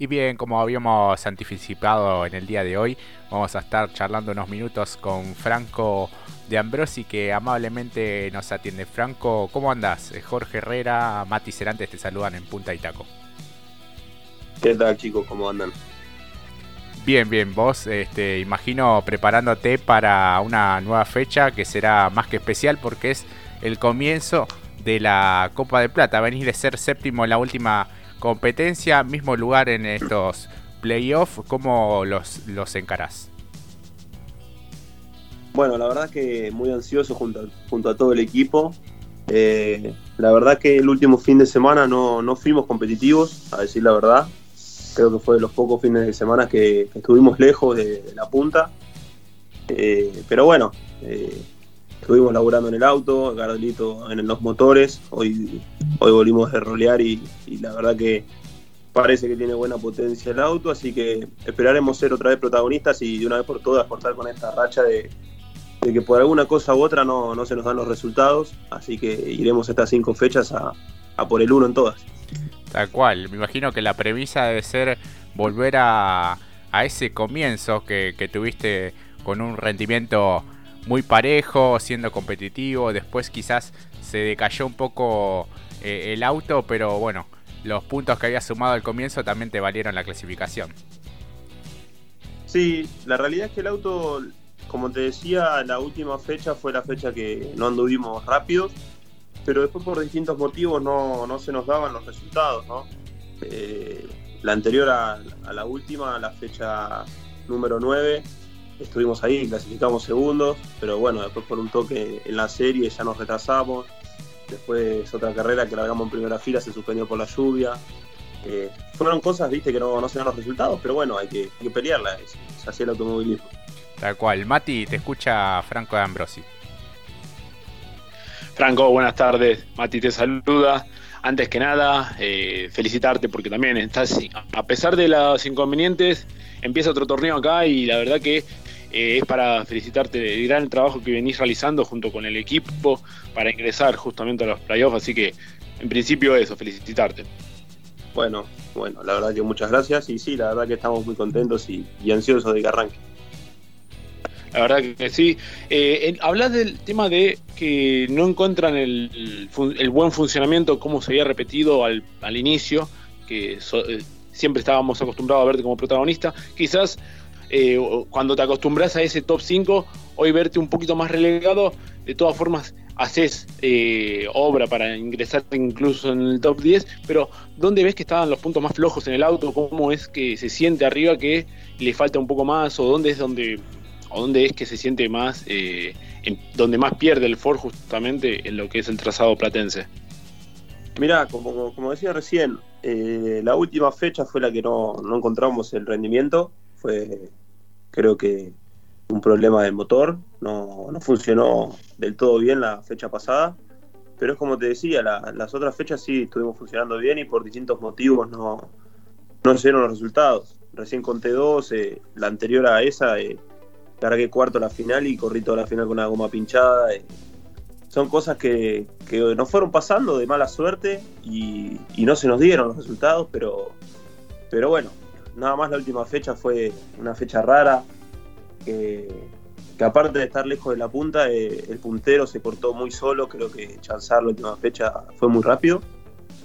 Y bien, como habíamos anticipado en el día de hoy, vamos a estar charlando unos minutos con Franco de Ambrosi que amablemente nos atiende. Franco, ¿cómo andás? Eh, Jorge Herrera, Mati Cerantes te saludan en Punta Itaco. ¿Qué tal chicos? ¿Cómo andan? Bien, bien, vos este, imagino preparándote para una nueva fecha que será más que especial porque es el comienzo de la Copa de Plata. Venís de ser séptimo en la última competencia, mismo lugar en estos playoffs, ¿cómo los, los encarás? Bueno, la verdad que muy ansioso junto, junto a todo el equipo. Eh, la verdad que el último fin de semana no, no, fuimos competitivos, a decir la verdad. Creo que fue de los pocos fines de semana que, estuvimos lejos de, la punta. Eh, pero bueno, eh, estuvimos laburando en el auto, Garolito en los motores, hoy, hoy volvimos de rolear y, la verdad que parece que tiene buena potencia el auto, así que esperaremos ser otra vez protagonistas y de una vez por todas cortar con esta racha de, que por alguna cosa u otra no, no, se nos dan los resultados, así que iremos estas cinco fechas a, por el uno en todas. Tal cual, me imagino que la premisa debe ser volver a, a ese comienzo que tuviste con un rendimiento muy parejo, siendo competitivo. Después quizás se decayó un poco eh, el auto, pero bueno, los puntos que había sumado al comienzo también te valieron la clasificación. Sí, la realidad es que el auto, como te decía, la última fecha fue la fecha que no anduvimos rápidos, pero después por distintos motivos no, no se nos daban los resultados, ¿no? Eh, la anterior a, a la última, la fecha número 9, estuvimos ahí, clasificamos segundos, pero bueno, después por un toque en la serie ya nos retrasamos. Después otra carrera que largamos en primera fila se suspendió por la lluvia. Eh, fueron cosas, viste, que no, no se dan los resultados, pero bueno, hay que, hay que pelearla, es, así el automovilismo. Tal cual. Mati, te escucha Franco de Ambrosi. Franco, buenas tardes. Mati te saluda. Antes que nada, eh, felicitarte porque también estás, a pesar de los inconvenientes, empieza otro torneo acá y la verdad que eh, es para felicitarte del gran trabajo que venís realizando junto con el equipo para ingresar justamente a los playoffs, así que en principio eso, felicitarte. Bueno, bueno, la verdad que muchas gracias y sí, la verdad que estamos muy contentos y, ansiosos de que arranque. La verdad que sí. Eh, hablas del tema de que no encuentran el, buen funcionamiento como se había repetido al, inicio, que eh, siempre estábamos acostumbrados a verte como protagonista. Quizás eh, cuando te acostumbras a ese top 5, hoy verte un poquito más relegado, de todas formas haces eh, obra para ingresar incluso en el top 10, pero ¿dónde ves que estaban los puntos más flojos en el auto? ¿Cómo es que se siente arriba que le falta un poco más? ¿O dónde es donde, o dónde es que se siente más, eh, donde más pierde el Ford justamente en lo que es el trazado platense? Mira, como, como, decía recién, la última fecha fue la que no, no encontramos el rendimiento, fue creo que un problema del motor, no, funcionó del todo bien la fecha pasada, pero es como te decía, las otras fechas sí estuvimos funcionando bien y por distintos motivos no, no se dieron los resultados. Recién conté dos, eh, la anterior a esa, eh, cargué cuarto la final y corrí toda la final con una goma pinchada. Eh. son cosas que, que, nos fueron pasando de mala suerte y, y no se nos dieron los resultados, pero, pero bueno, nada más la última fecha fue una fecha rara, que, aparte de estar lejos de la punta, eh, el puntero se cortó muy solo, creo que chanzar la última fecha fue muy rápido,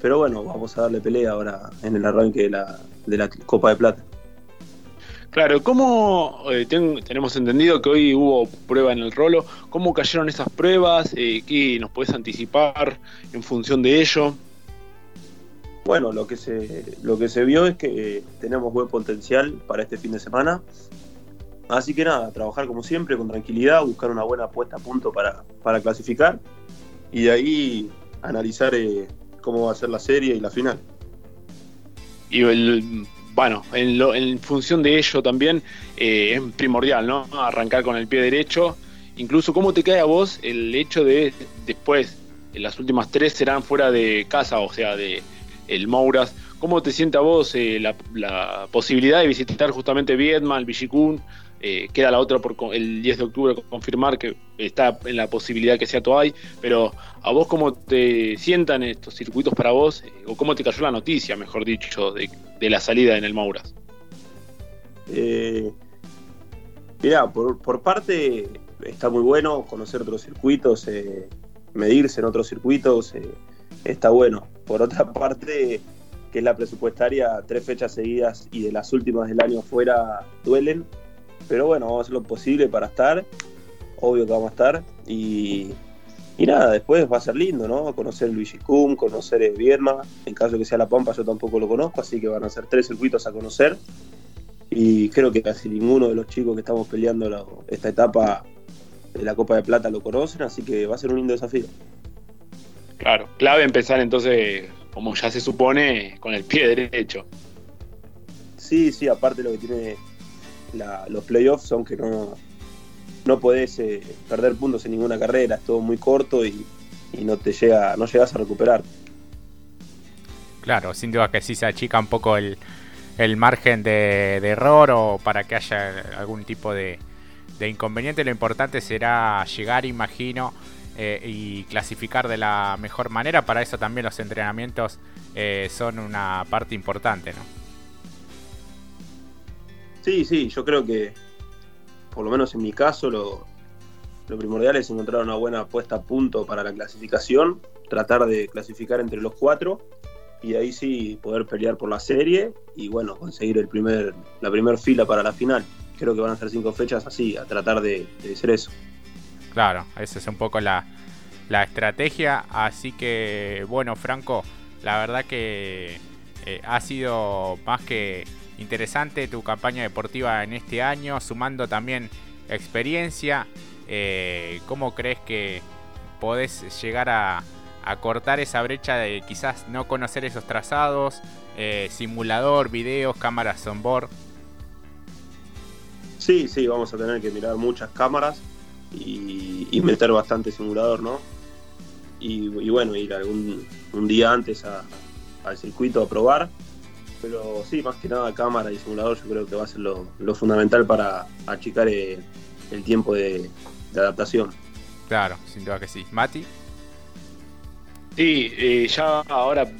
pero bueno, vamos a darle pelea ahora en el arranque de la, Copa de Plata. Claro, ¿cómo eh, tenemos entendido que hoy hubo prueba en el rolo? ¿Cómo cayeron esas pruebas? Eh, ¿Qué nos puedes anticipar en función de ello? Bueno, lo que se, lo que se vio es que tenemos buen potencial para este fin de semana. Así que nada, trabajar como siempre, con tranquilidad, buscar una buena puesta a punto para, clasificar y de ahí analizar eh, cómo va a ser la serie y la final. Y el, bueno, en, función de ello también eh, es primordial, ¿no? Arrancar con el pie derecho. Incluso, ¿cómo te cae a vos el hecho de después, en las últimas tres serán fuera de casa, o sea, de, el Mouras ¿cómo te siente a vos eh, la, posibilidad de visitar justamente Viedma, el Villicún? Eh, queda la otra por el 10 de octubre confirmar que está en la posibilidad que sea Toay, pero a vos cómo te sientan estos circuitos para vos, eh, o cómo te cayó la noticia, mejor dicho, de, la salida en el Mauras. Eh, por, por, parte está muy bueno conocer otros circuitos, medirse en otros circuitos, está bueno. Por otra parte, que es la presupuestaria, tres fechas seguidas y de las últimas del año fuera duelen pero bueno, vamos a hacer lo posible para estar. Obvio que vamos a estar. Y, nada, después va a ser lindo, ¿no? Conocer el Villicum, conocer Vierma. En caso de que sea La Pampa, yo tampoco lo conozco, así que van a ser tres circuitos a conocer. Y creo que casi ninguno de los chicos que estamos peleando esta etapa de la Copa de Plata lo conocen, así que va a ser un lindo desafío. Claro, clave empezar entonces, como ya se supone, con el pie derecho. Sí, sí, aparte lo que tiene los playoffs son que no, no podés eh, perder puntos en ninguna carrera, es todo muy corto y, no te llega, no llegas a recuperar. Claro, sin duda que sí se achica un poco el, margen de, error o para que haya algún tipo de, inconveniente. Lo importante será llegar, imagino, eh, y clasificar de la mejor manera. Para eso también los entrenamientos eh, son una parte importante, ¿no? Sí, sí, yo creo que, por lo menos en mi caso, lo, primordial es encontrar una buena puesta a punto para la clasificación, tratar de clasificar entre los cuatro y ahí sí poder pelear por la serie y bueno, conseguir el primer, la primera fila para la final. Creo que van a ser cinco fechas así, a tratar de, de ser eso. Claro, esa es un poco la, la estrategia. Así que, bueno, Franco, la verdad que eh, ha sido más que interesante tu campaña deportiva en este año, sumando también experiencia. Eh, ¿Cómo crees que podés llegar a, cortar esa brecha de quizás no conocer esos trazados, eh, simulador, videos, cámaras on? Sí, sí, vamos a tener que mirar muchas cámaras y, meter bastante simulador, ¿no? Y, bueno, ir algún un día antes al circuito a probar pero sí, más que nada cámara y simulador yo creo que va a ser lo, fundamental para achicar el, tiempo de, adaptación. Claro, sin duda que sí. Mati. Sí, eh, ya ahora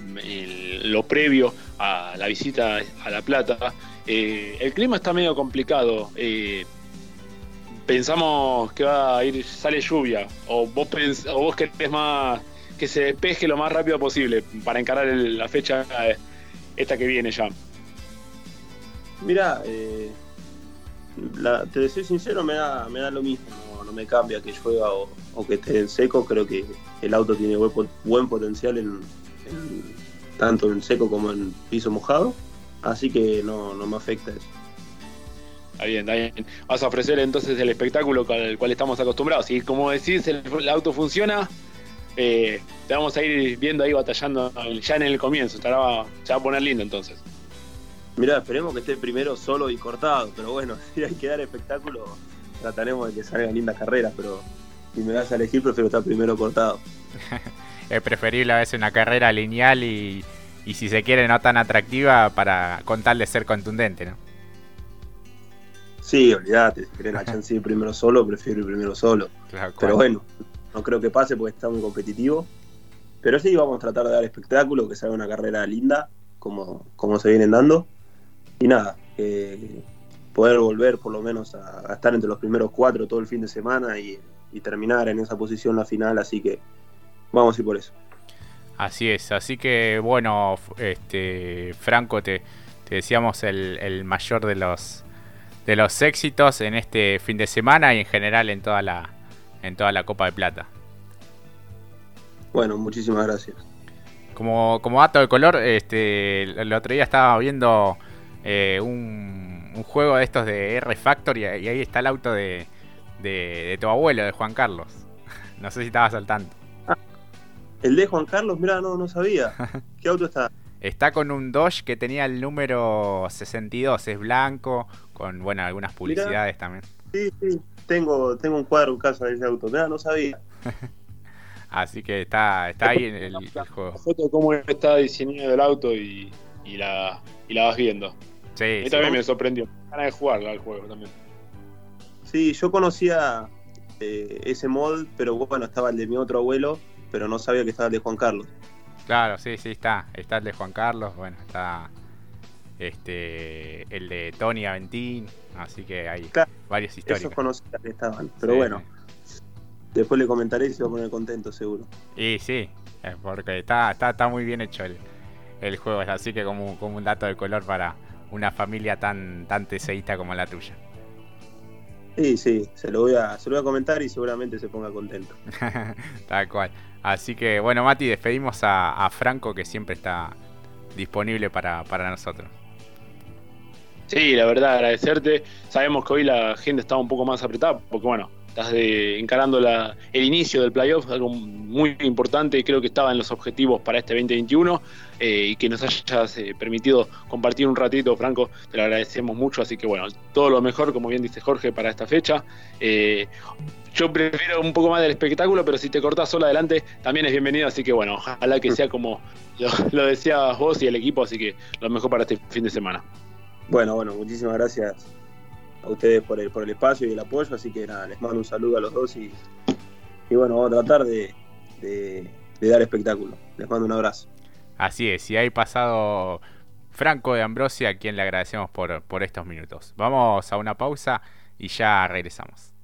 lo previo a la visita a La Plata, eh, el clima está medio complicado. Eh, pensamos que va a ir, sale lluvia, o vos, o vos querés más que se despeje lo más rápido posible para encarar la fecha esta que viene ya? Mira, eh, te soy sincero, me da, me da lo mismo, no, me cambia que llueva o, que esté en seco, creo que el auto tiene buen, potencial en, tanto en seco como en piso mojado, así que no, me afecta eso. Está bien, está bien. Vas a ofrecer entonces el espectáculo al cual estamos acostumbrados. Y como decís, el auto funciona, eh, te vamos a ir viendo ahí batallando ya en el comienzo. se va a poner lindo entonces. Mira, esperemos que esté primero solo y cortado, pero bueno, si hay que dar espectáculo, trataremos de que salgan lindas carreras, pero si me das a elegir, prefiero estar primero cortado. es preferible a veces una carrera lineal y, si se quiere no tan atractiva para contarle ser contundente, ¿no? Sí, olvídate, si querés la chance de ir primero solo, prefiero ir primero solo. pero bueno, no creo que pase porque está muy competitivo. Pero sí, vamos a tratar de dar espectáculo, que sea una carrera linda, como, como se vienen dando. Y nada, poder volver por lo menos a, estar entre los primeros cuatro todo el fin de semana y, terminar en esa posición la final. Así que vamos a ir por eso. Así es, así que bueno, este Franco, te, te decíamos el, el mayor de los de los éxitos en este fin de semana y en general en toda la, en toda la Copa de Plata. Bueno, muchísimas gracias. Como, como dato de color, este, el otro día estaba viendo eh, un, juego de estos de R Factor y, ahí está el auto de, de, tu abuelo, de Juan Carlos. No sé si estabas al tanto. Ah, el de Juan Carlos, mira, no, no sabía. ¿Qué auto está? Está con un Dodge que tenía el número 62, es blanco, con bueno, algunas publicidades también. Sí, sí, tengo, tengo un cuadro en casa de ese auto. Mira, no sabía. Así que está, está ahí en el, juego. foto de cómo está diseñado el auto y y la, y la vas viendo. Sí, A mí sí. también me sorprendió. Ganas de jugarla al juego también. Sí, yo conocía eh, ese mod, pero bueno, estaba el de mi otro abuelo, pero no sabía que estaba el de Juan Carlos. Claro, sí, sí, está. Está el de Juan Carlos, bueno, está este el de Tony Aventín, así que hay Claro, varios Esos históricos. conocía que estaban, pero Sí, bueno, después le comentaré y se va a poner contento seguro. Y sí, eh, porque está, está, está muy bien hecho el, el juego, así que como, como un dato de color para una familia tan, tan teseísta como la tuya. Sí, sí, se lo voy a, se lo voy a comentar y seguramente se ponga contento. Tal cual. Así que bueno, Mati, despedimos a, Franco que siempre está disponible para, para nosotros. Sí, la verdad, agradecerte. Sabemos que hoy la gente estaba un poco más apretada, porque bueno, estás de- encarando la- el inicio del playoff, algo muy importante creo que estaba en los objetivos para este 2021 eh, y que nos hayas eh, permitido compartir un ratito, Franco, te lo agradecemos mucho, así que bueno, todo lo mejor, como bien dice Jorge, para esta fecha. Eh, yo prefiero un poco más del espectáculo, pero si te cortás solo adelante, también es bienvenido, así que bueno, ojalá que sea como lo, lo decías vos y el equipo, así que lo mejor para este fin de semana. Bueno, bueno, muchísimas gracias a ustedes por el, por el espacio y el apoyo, así que nada, les mando un saludo a los dos y, y bueno, vamos a tratar de, de- dar espectáculo. Les mando un abrazo. Así es, y ahí pasado Franco de Ambrosia, a quien le agradecemos por, por estos minutos. Vamos a una pausa y ya regresamos.